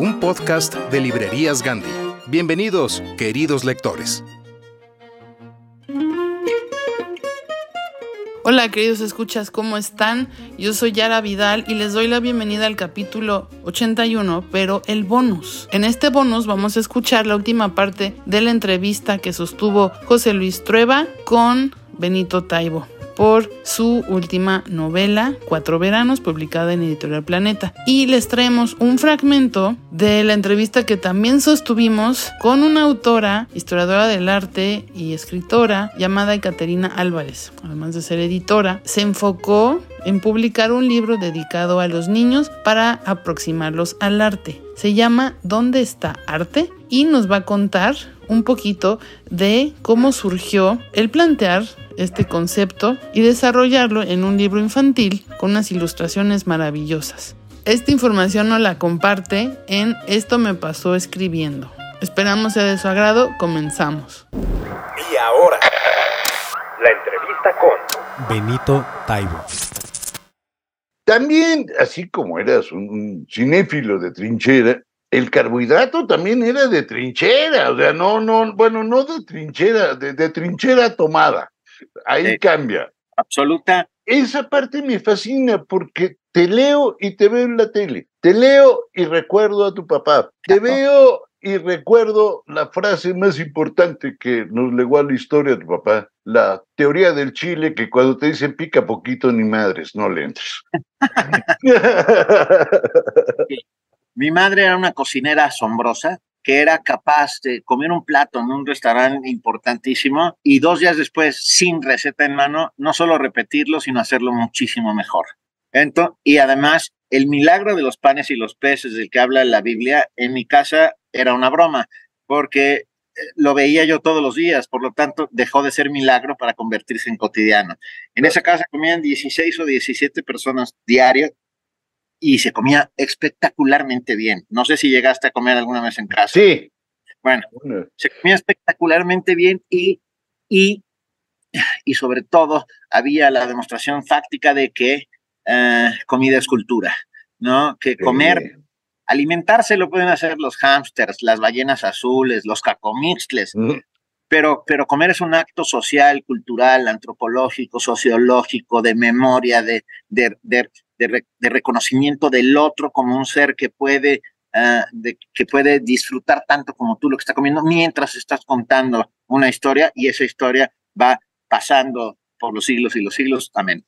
un podcast de Librerías Gandhi. Bienvenidos, queridos lectores. Hola queridos escuchas, ¿cómo están? Yo soy Yara Vidal y les doy la bienvenida al capítulo 81, pero el bonus. En este bonus vamos a escuchar la última parte de la entrevista que sostuvo José Luis Trueba con Benito Taibo por su última novela, Cuatro Veranos, publicada en Editorial Planeta. Y les traemos un fragmento de la entrevista que también sostuvimos con una autora, historiadora del arte y escritora llamada Caterina Álvarez. Además de ser editora, se enfocó en publicar un libro dedicado a los niños para aproximarlos al arte. Se llama ¿Dónde está arte? y nos va a contar un poquito de cómo surgió el plantear este concepto y desarrollarlo en un libro infantil con unas ilustraciones maravillosas. Esta información nos la comparte en Esto me pasó escribiendo. Esperamos sea de su agrado, comenzamos. Y ahora, la entrevista con Benito Taibo. También, así como eras un cinéfilo de trinchera, el carbohidrato también era de trinchera, o sea, no, no, bueno, no de trinchera, de, de trinchera tomada. Ahí cambia. absoluta. Esa parte me fascina porque te leo y te veo en la tele. Te leo y recuerdo a tu papá. Te veo y recuerdo la frase más importante que nos legó a la historia tu papá. La teoría del chile que cuando te dicen pica poquito ni madres, no le entres. Mi madre era una cocinera asombrosa que era capaz de comer un plato en un restaurante importantísimo y dos días después, sin receta en mano, no solo repetirlo, sino hacerlo muchísimo mejor. Ento- y además, el milagro de los panes y los peces del que habla la Biblia, en mi casa era una broma, porque eh, lo veía yo todos los días, por lo tanto, dejó de ser milagro para convertirse en cotidiano. En esa casa comían 16 o 17 personas diarias y se comía espectacularmente bien. No sé si llegaste a comer alguna vez en casa. Sí. Bueno, Bueno, se comía espectacularmente bien y, y, y sobre todo había la demostración fáctica de que eh, comida es cultura, ¿no? Que comer, eh, alimentarse lo pueden hacer los hámsters, las ballenas azules, los cacomixtles, mm, pero, pero comer es un acto social, cultural, antropológico, sociológico, de memoria, de, de, de, de re- de reconocimiento del otro como un ser que puede, ah, que puede disfrutar tanto como tú lo que está comiendo mientras estás contando una historia y esa historia va pasando por los siglos y los siglos. Amén.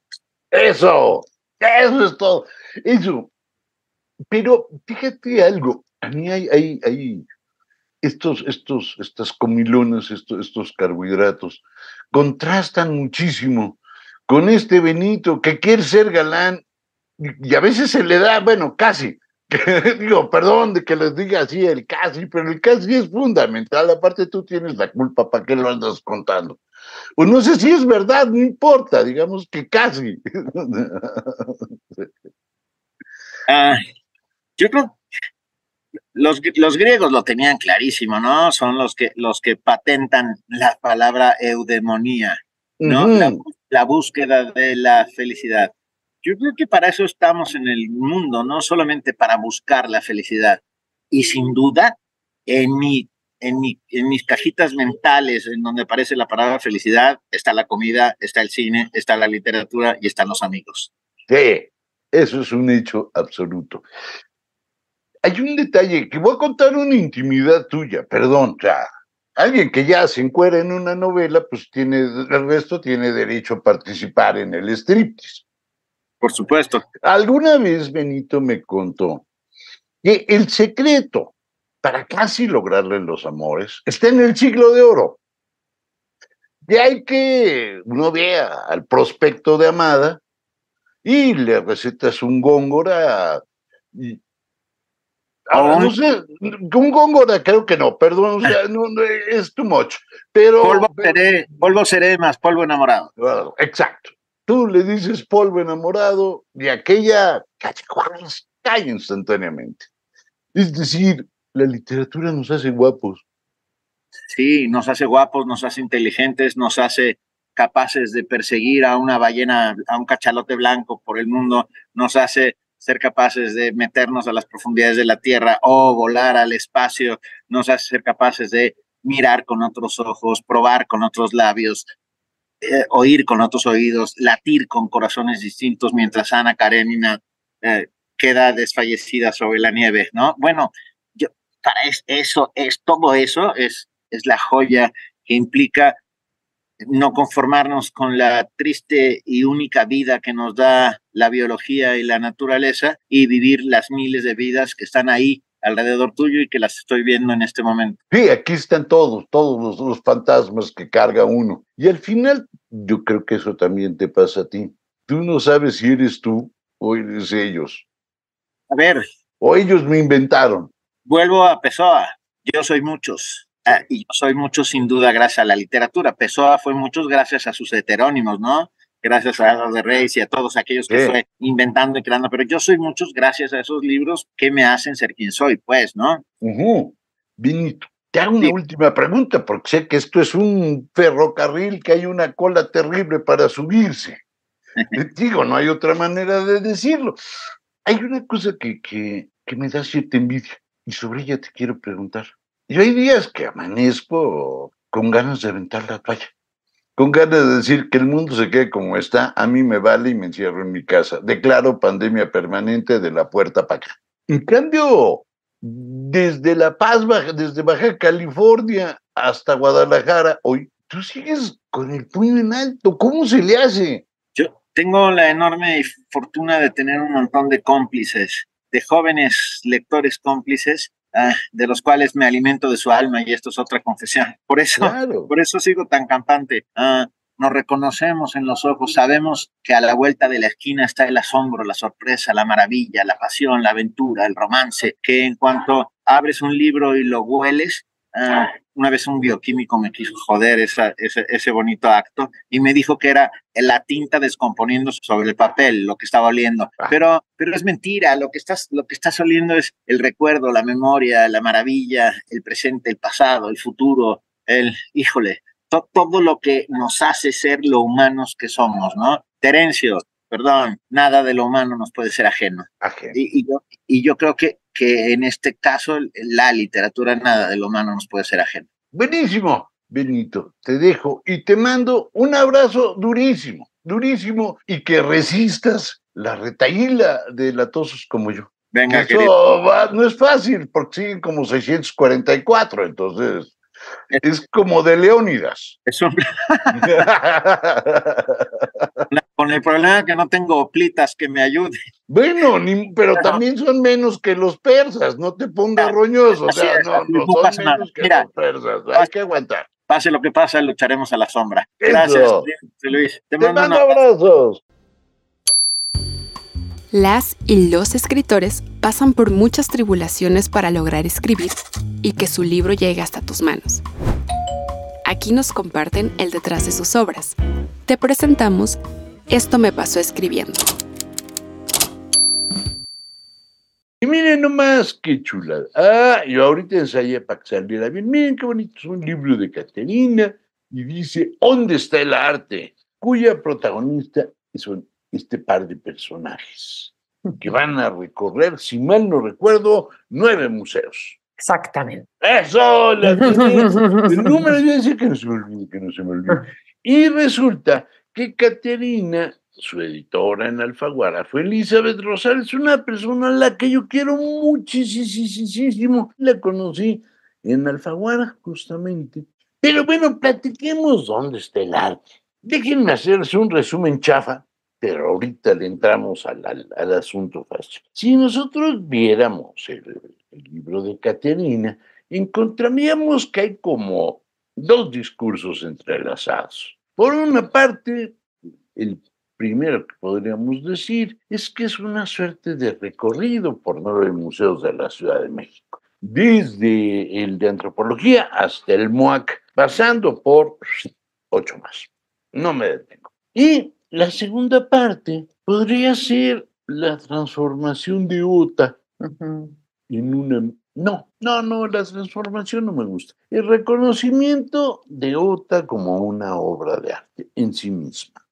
Eso, eso es todo. Eso. Pero fíjate algo, a mí hay, hay, hay estos, estos, estas comilonas, estos, estos carbohidratos, contrastan muchísimo con este Benito que quiere ser galán y, a veces se le da, bueno, casi. digo, perdón de que les diga así el casi, pero el casi es fundamental. Aparte, tú tienes la culpa, ¿para qué lo andas contando? Pues no sé si es verdad, no importa, digamos que casi. Ah, yo creo, Los, los, griegos lo tenían clarísimo, ¿no? Son los que, los que patentan la palabra eudemonía, ¿no? la, la, búsqueda de la felicidad. Yo creo que para eso estamos en el mundo, no solamente para buscar la felicidad. Y sin duda, en mi en, mis cajitas mentales, en donde aparece la palabra felicidad, está la comida, está el cine, está la literatura y están los amigos. Sí, eso es un hecho absoluto. Hay un detalle que voy a contar una intimidad tuya, perdón, ya. Alguien que ya se encuera en una novela, pues tiene, el resto tiene derecho a participar en el striptease. Por supuesto. Alguna vez Benito me contó que el secreto para casi lograrle los amores, está en el siglo de oro. Y hay que uno vea al prospecto de Amada y le recetas un góngora. ahora, no sé, un góngora creo que no, perdón, no, es too much. Pero, polvo, seré, polvo seré más polvo enamorado. Exacto. Tú le dices polvo enamorado y aquella cae instantáneamente. Es decir, la literatura nos hace guapos. Sí, nos hace guapos, nos hace inteligentes, nos hace capaces de perseguir a una ballena, a un cachalote blanco por el mundo, nos hace ser capaces de meternos a las profundidades de la Tierra o volar al espacio, nos hace ser capaces de mirar con otros ojos, probar con otros labios, eh, oír con otros oídos, latir con corazones distintos mientras Ana Karenina eh, queda desfallecida sobre la nieve, ¿no? Bueno, para eso, es todo eso, es, es la joya que implica no conformarnos con la triste y única vida que nos da la biología y la naturaleza y vivir las miles de vidas que están ahí alrededor tuyo y que las estoy viendo en este momento. Sí, aquí están todos, todos los, los fantasmas que carga uno. Y al final, yo creo que eso también te pasa a ti. Tú no sabes si eres tú o eres ellos. A ver. O ellos me inventaron vuelvo a Pessoa. Yo soy muchos. Ah, y yo soy muchos sin duda gracias a la literatura. Pessoa fue muchos gracias a sus heterónimos, ¿no? Gracias a los de Reyes y a todos aquellos que fue inventando y creando. Pero yo soy muchos gracias a esos libros que me hacen ser quien soy, pues, ¿no? Uh Vinito, te hago una última pregunta, porque sé que esto es un ferrocarril que hay una cola terrible para subirse. Digo, no hay otra manera de decirlo. Hay una cosa que, que, que me da cierta envidia y sobre ella te quiero preguntar. Yo hay días que amanezco con ganas de aventar la toalla, con ganas de decir que el mundo se quede como está, a mí me vale y me encierro en mi casa. Declaro pandemia permanente de la puerta para acá. En cambio, desde La Paz, desde Baja California hasta Guadalajara, hoy tú sigues con el puño en alto. ¿Cómo se le hace? Yo tengo la enorme fortuna de tener un montón de cómplices de jóvenes lectores cómplices, ah, de los cuales me alimento de su alma y esto es otra confesión. Por eso, por eso sigo tan campante. Ah, nos reconocemos en los ojos, sabemos que a la vuelta de la esquina está el asombro, la sorpresa, la maravilla, la pasión, la aventura, el romance, que en cuanto abres un libro y lo hueles, ah, una vez un bioquímico me quiso joder esa, ese, bonito acto y me dijo que era la tinta descomponiendo sobre el papel, lo que estaba oliendo. Ah. Pero, pero es mentira, lo que, estás, lo que estás oliendo es el recuerdo, la memoria, la maravilla, el presente, el pasado, el futuro, el, híjole, todo lo que nos hace ser lo humanos que somos, ¿no? Terencio, perdón, nada de lo humano nos puede ser ajeno. Y, yo, y yo creo que, que en este caso la literatura, nada de lo humano nos puede ser ajeno. Buenísimo, Benito, te dejo y te mando un abrazo durísimo, durísimo y que resistas la retaíla de latosos como yo. Venga, Eso no es fácil porque siguen como 644, entonces es como de Leónidas. Es un... Con el problema que no tengo plitas que me ayuden. Bueno, pero también son menos que los persas, no te pongas ah, roñoso. O sea, no, no son menos que los persas. Hay que aguantar. Pase lo que pase, lucharemos a la sombra. Gracias, Luis. Te, mando, abrazos. Las y los escritores pasan por muchas tribulaciones para lograr escribir y que su libro llegue hasta tus manos. Aquí nos comparten el detrás de sus obras. Te presentamos Esto me pasó escribiendo. Y miren más qué chulada. Ah, yo ahorita ensayé para que saliera bien. Miren qué bonito, es un libro de Caterina y dice, ¿dónde está el arte? Cuya protagonista son este par de personajes que van a recorrer, si mal no recuerdo, nueve museos. Exactamente. Eso, la el número yo decía que no se me olvide, que no se me olvide. Y resulta que Caterina, su editora en Alfaguara, fue Elizabeth Rosales, una persona a la que yo quiero muchísimo. La conocí en Alfaguara, justamente. Pero bueno, platiquemos dónde está el arte. Déjenme hacerles un resumen chafa pero ahorita le entramos al, al, asunto fácil. Si nosotros viéramos el, libro de Caterina, encontraríamos que hay como dos discursos entrelazados. Por una parte, el primero que podríamos decir es que es una suerte de recorrido por nueve museos de la Ciudad de México, desde el de antropología hasta el MOAC, pasando por ocho más. No me detengo. Y la segunda parte podría ser la transformación de Uta en una... No, no, no, la transformación no me gusta. El reconocimiento de Uta como una obra de arte en sí misma.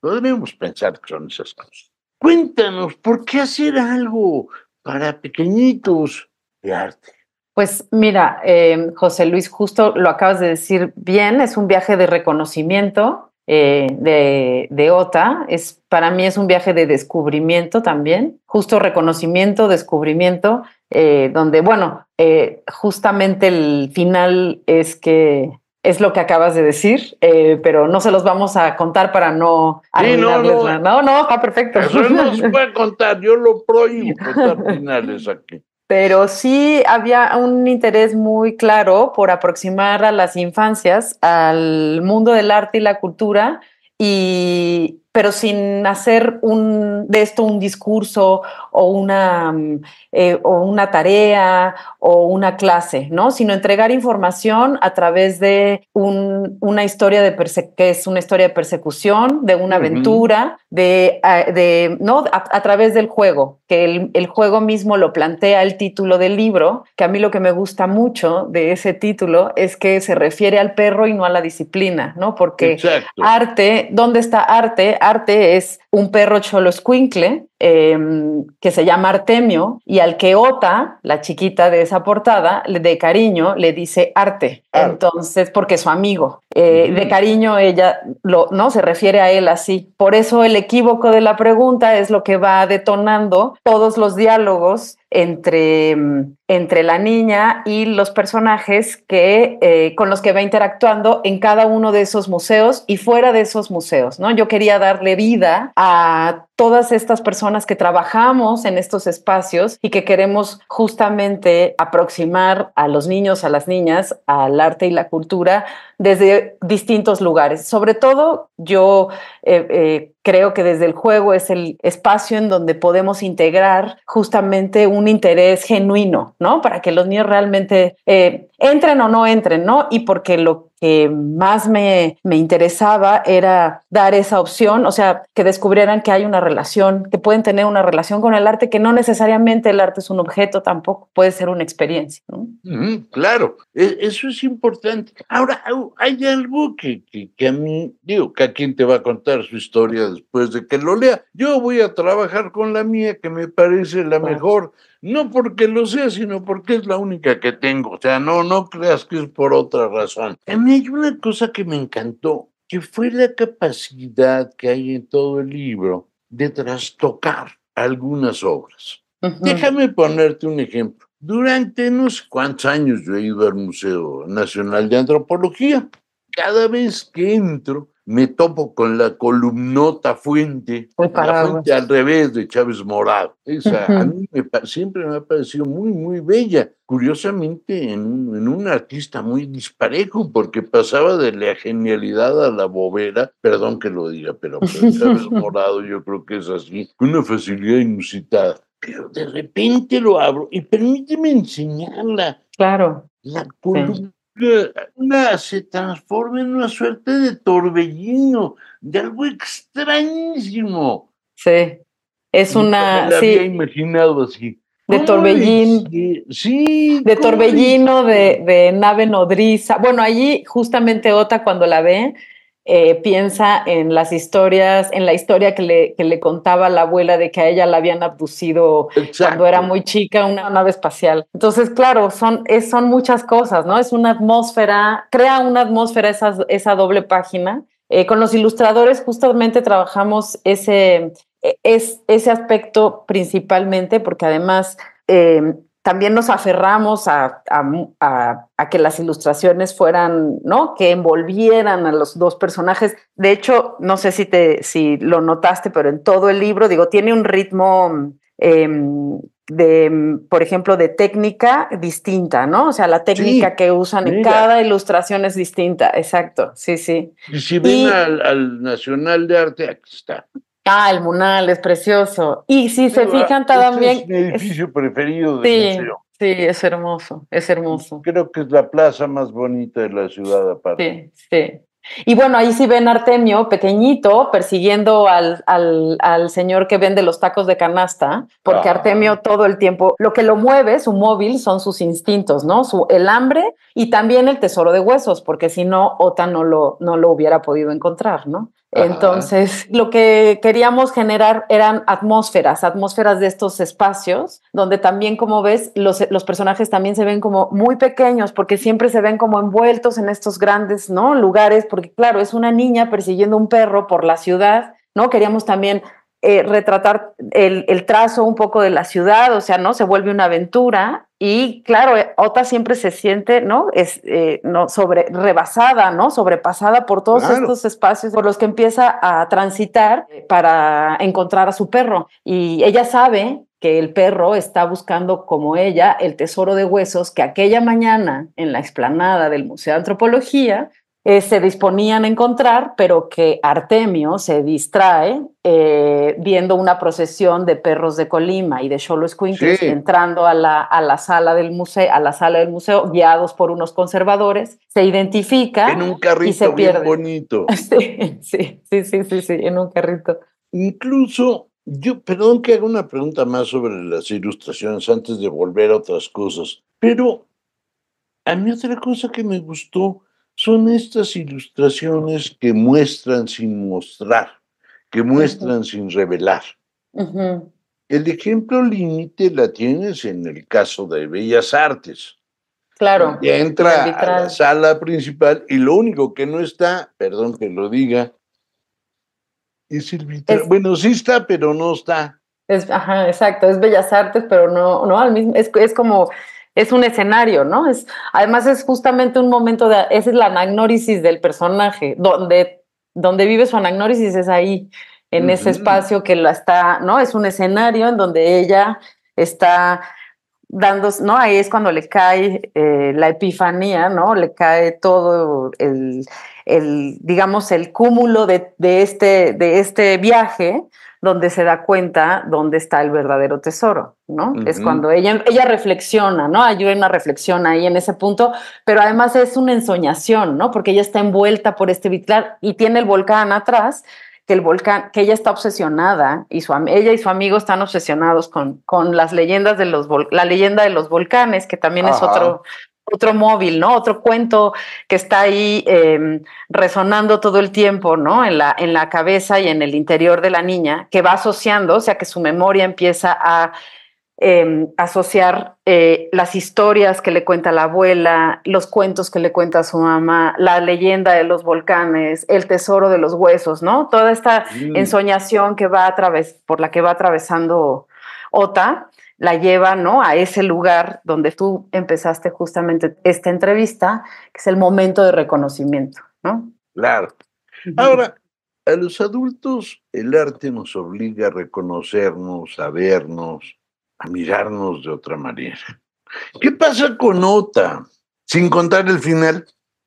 Podríamos pensar que son esas cosas. Cuéntanos, ¿por qué hacer algo para pequeñitos de arte? Pues mira, eh, José Luis, justo lo acabas de decir bien, es un viaje de reconocimiento eh, de, de, OTA. Es, para mí es un viaje de descubrimiento también, justo reconocimiento, descubrimiento, eh, donde, bueno, eh, justamente el final es que es lo que acabas de decir, pero no se los vamos a contar para no sí, no, no, no, no, está perfecto. Eso no se puede contar, yo lo prohíbo contar finales aquí pero sí había un interés muy claro por aproximar a las infancias al mundo del arte y la cultura y pero sin hacer un, de esto un discurso o una, eh, o una tarea o una clase, ¿no? Sino entregar información a través de una historia de que es una historia de persecución, de una aventura, de, de ¿no? A, través del juego, que el, el, juego mismo lo plantea el título del libro, que a mí lo que me gusta mucho de ese título es que se refiere al perro y no a la disciplina, ¿no? Porque arte, ¿dónde está arte? Arte es un perro cholo escuincle em, que se llama Artemio y al que Ota, la chiquita de esa portada, de cariño le dice arte. Entonces, porque es su amigo. Eh, de cariño ella lo, no se refiere a él así. Por eso el equívoco de la pregunta es lo que va detonando todos los diálogos entre, mm, entre la niña y los personajes que, eh, con los que va interactuando en cada uno de esos museos y fuera de esos museos. ¿no? Yo quería darle vida a todas estas personas que trabajamos en estos espacios y que queremos justamente aproximar a los niños, a las niñas, al arte y la cultura desde distintos lugares. Sobre todo, yo eh, eh, creo que desde el juego es el espacio en donde podemos integrar justamente un interés genuino, ¿no? Para que los niños realmente eh, entren o no entren, ¿no? Y porque lo que más me, me, interesaba era dar esa opción, o sea, que descubrieran que hay una relación, que pueden tener una relación con el arte, que no necesariamente el arte es un objeto, tampoco puede ser una experiencia. claro, e, eso es importante. Ahora, hay algo que, que, que, a mí, digo, que a quien te va a contar su historia después de que lo lea. Yo voy a trabajar con la mía, que me parece la mejor no porque lo sea, sino porque es la única que tengo. O sea, no, no creas que es por otra razón. A mí hay una cosa que me encantó, que fue la capacidad que hay en todo el libro de trastocar algunas obras. Déjame ponerte un ejemplo. Durante no sé cuántos años yo he ido al Museo Nacional de Antropología. Cada vez que entro, me topo con la columnota fuente, la fuente al revés de Chávez Morado. Esa a mí siempre me ha parecido muy, muy bella. Curiosamente, en, en, un artista muy disparejo, porque pasaba de la genialidad a la bobera, perdón que lo diga, pero, Chávez Morado yo creo que es así, con una facilidad inusitada. Pero de repente lo abro y permíteme enseñarla. Claro. La columna se transforma en una suerte de torbellino, de algo extrañísimo. Sí, es una... Me había imaginado así. de Torbellín. Sí. De Torbellino, de, de, nave nodriza. Bueno, allí justamente Ota cuando la ve, eh, piensa en las historias, en la historia que le, que le contaba la abuela de que a ella la habían abducido cuando era muy chica, una nave espacial. Entonces, claro, son, es, son muchas cosas, ¿no? Es una atmósfera, crea una atmósfera esa, esa doble página. Eh, con los ilustradores justamente trabajamos ese, e, es, ese aspecto principalmente porque además eh, también nos aferramos a, a, que las ilustraciones fueran, ¿no? Que envolvieran a los dos personajes. De hecho, no sé si, te, si lo notaste, pero en todo el libro, digo, tiene un ritmo em, de, por ejemplo, de técnica distinta, ¿no? O sea, la técnica que usan en cada ilustración es distinta, exacto, sí, sí. Y si ven al, al, Nacional de Arte, aquí está. Ah, el Munal es precioso. Y si se fijan este también. Es mi edificio preferido del sí, museo. Sí, es hermoso, es hermoso. Creo que es la plaza más bonita de la ciudad aparte. Sí, sí. Y bueno, ahí sí ven Artemio pequeñito persiguiendo al, al, al, señor que vende los tacos de canasta, porque ah. Artemio todo el tiempo, lo que lo mueve, su móvil, son sus instintos, ¿no? Su, el hambre y también el tesoro de huesos, porque si no, Ota no lo, no lo hubiera podido encontrar, ¿no? Entonces, lo que queríamos generar eran atmósferas, atmósferas de estos espacios, donde también, como ves, los, los, personajes también se ven como muy pequeños, porque siempre se ven como envueltos en estos grandes ¿no? lugares, porque claro, es una niña persiguiendo un perro por la ciudad, ¿no? Queríamos también eh, retratar el, el, trazo un poco de la ciudad, o sea, ¿no? Se vuelve una aventura y claro, eh, Ota siempre se siente, ¿no? Es, eh, no sobre, rebasada, ¿no? Sobrepasada por todos estos espacios por los que empieza a transitar para encontrar a su perro. Y ella sabe que el perro está buscando como ella el tesoro de huesos que aquella mañana en la explanada del Museo de Antropología eh, se disponían a encontrar, pero que Artemio se distrae eh, viendo una procesión de perros de Colima y de Cholos Quintos entrando a la, a la, sala del museo, a la sala del museo, guiados por unos conservadores, se identifica en un carrito y se pierde. bonito. Sí, sí, sí, sí, sí, sí, en un carrito. Incluso yo, perdón que haga una pregunta más sobre las ilustraciones antes de volver a otras cosas, pero a mí otra cosa que me gustó son estas ilustraciones que muestran sin mostrar, que muestran sin revelar. El ejemplo límite la tienes en el caso de Bellas Artes. Claro. Y entra a la sala principal y lo único que no está, perdón que lo diga, es el vitral. bueno, sí está, pero no está. Es, ajá, exacto, es Bellas Artes, pero no, no, al mismo, es, es como es un escenario, ¿no? Es, además es justamente un momento de, esa es la anagnórisis del personaje, donde, donde vive su anagnórisis es ahí, en ese espacio que la está, ¿no? Es un escenario en donde ella está dando, ¿no? Ahí es cuando le cae eh, la epifanía, ¿no? Le cae todo el, el digamos, el cúmulo de, de, este, de este viaje donde se da cuenta dónde está el verdadero tesoro, ¿no? Es cuando ella, ella reflexiona, ¿no? Hay una reflexión ahí en ese punto, pero además es una ensoñación, ¿no? Porque ella está envuelta por este vitral y tiene el volcán atrás, que el volcán, que ella está obsesionada y su, ella y su amigo están obsesionados con, con las leyendas de los, la leyenda de los volcanes, que también es otro, otro móvil, ¿no? Otro cuento que está ahí em, resonando todo el tiempo, ¿no? En la, en la cabeza y en el interior de la niña, que va asociando, o sea, que su memoria empieza a em, asociar eh, las historias que le cuenta la abuela, los cuentos que le cuenta su mamá, la leyenda de los volcanes, el tesoro de los huesos, ¿no? Toda esta mm. ensoñación que va a través, por la que va atravesando Ota la lleva ¿no? a ese lugar donde tú empezaste justamente esta entrevista, que es el momento de reconocimiento. ¿no? Claro. Ahora, a los adultos el arte nos obliga a reconocernos, a vernos, a mirarnos de otra manera. ¿Qué pasa con Ota? Sin contar el final.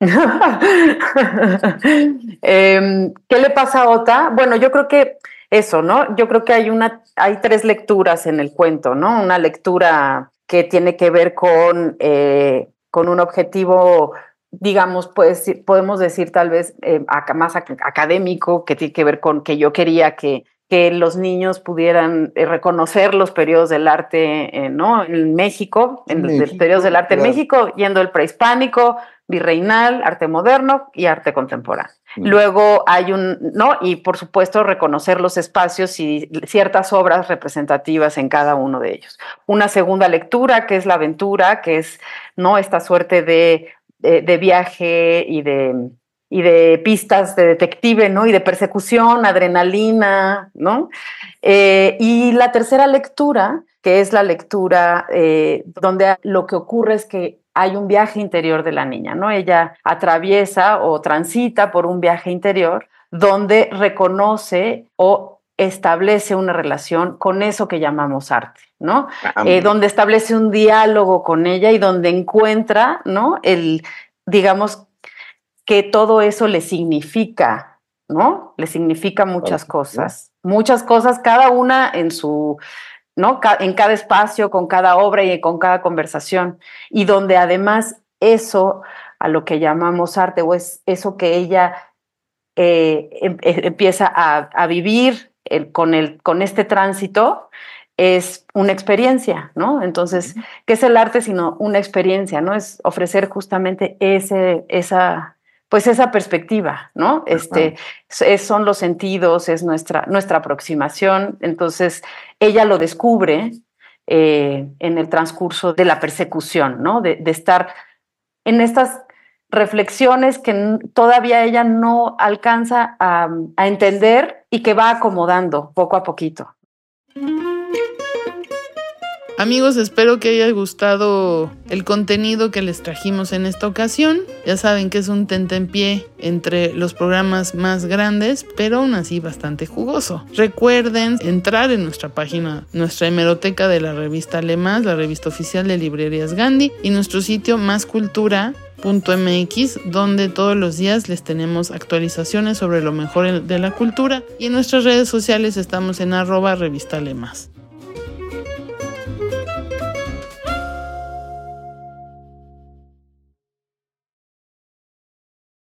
Em, ¿Qué le pasa a Ota? Bueno, yo creo que eso, ¿no? Yo creo que hay una, hay tres lecturas en el cuento, ¿no? Una lectura que tiene que ver con, eh, con un objetivo, digamos, pues podemos decir tal vez eh, más académico, que tiene que ver con que yo quería que, que los niños pudieran eh, reconocer los periodos del arte, eh, ¿no? En México, en los periodos del arte en México, yendo el prehispánico, virreinal, arte moderno y arte contemporáneo. Mm. Luego hay un, ¿no? Y por supuesto reconocer los espacios y ciertas obras representativas en cada uno de ellos. Una segunda lectura, que es la aventura, que es, ¿no? Esta suerte de, de viaje y de y de pistas de detective, ¿no? Y de persecución, adrenalina, ¿no? Eh, y la tercera lectura, que es la lectura eh, donde lo que ocurre es que hay un viaje interior de la niña, ¿no? Ella atraviesa o transita por un viaje interior donde reconoce o establece una relación con eso que llamamos arte, ¿no? Ah, eh, donde establece un diálogo con ella y donde encuentra, ¿no? El, digamos, que todo eso le significa, ¿no? Le significa muchas cosas, muchas cosas, cada una en su, ¿no? En cada espacio, con cada obra y con cada conversación, y donde además eso, a lo que llamamos arte, o es eso que ella eh, em, eh, empieza a, vivir con, el, con este tránsito, es una experiencia, ¿no? Entonces, ¿qué es el arte sino una experiencia, ¿no? Es ofrecer justamente ese, esa, pues esa perspectiva, ¿no? Este, son los sentidos, es nuestra, nuestra aproximación. Entonces, ella lo descubre eh, en el transcurso de la persecución, ¿no? De, estar en estas reflexiones que todavía ella no alcanza a, a entender y que va acomodando poco a poquito. Amigos, espero que haya gustado el contenido que les trajimos en esta ocasión. Ya saben que es un tentempié entre los programas más grandes, pero aún así bastante jugoso. Recuerden entrar en nuestra página, nuestra hemeroteca de la revista Lemas, la revista oficial de Librerías Gandhi, y nuestro sitio Más Cultura .mx donde todos los días les tenemos actualizaciones sobre lo mejor de la cultura y en nuestras redes sociales estamos en arroba revista Lemas.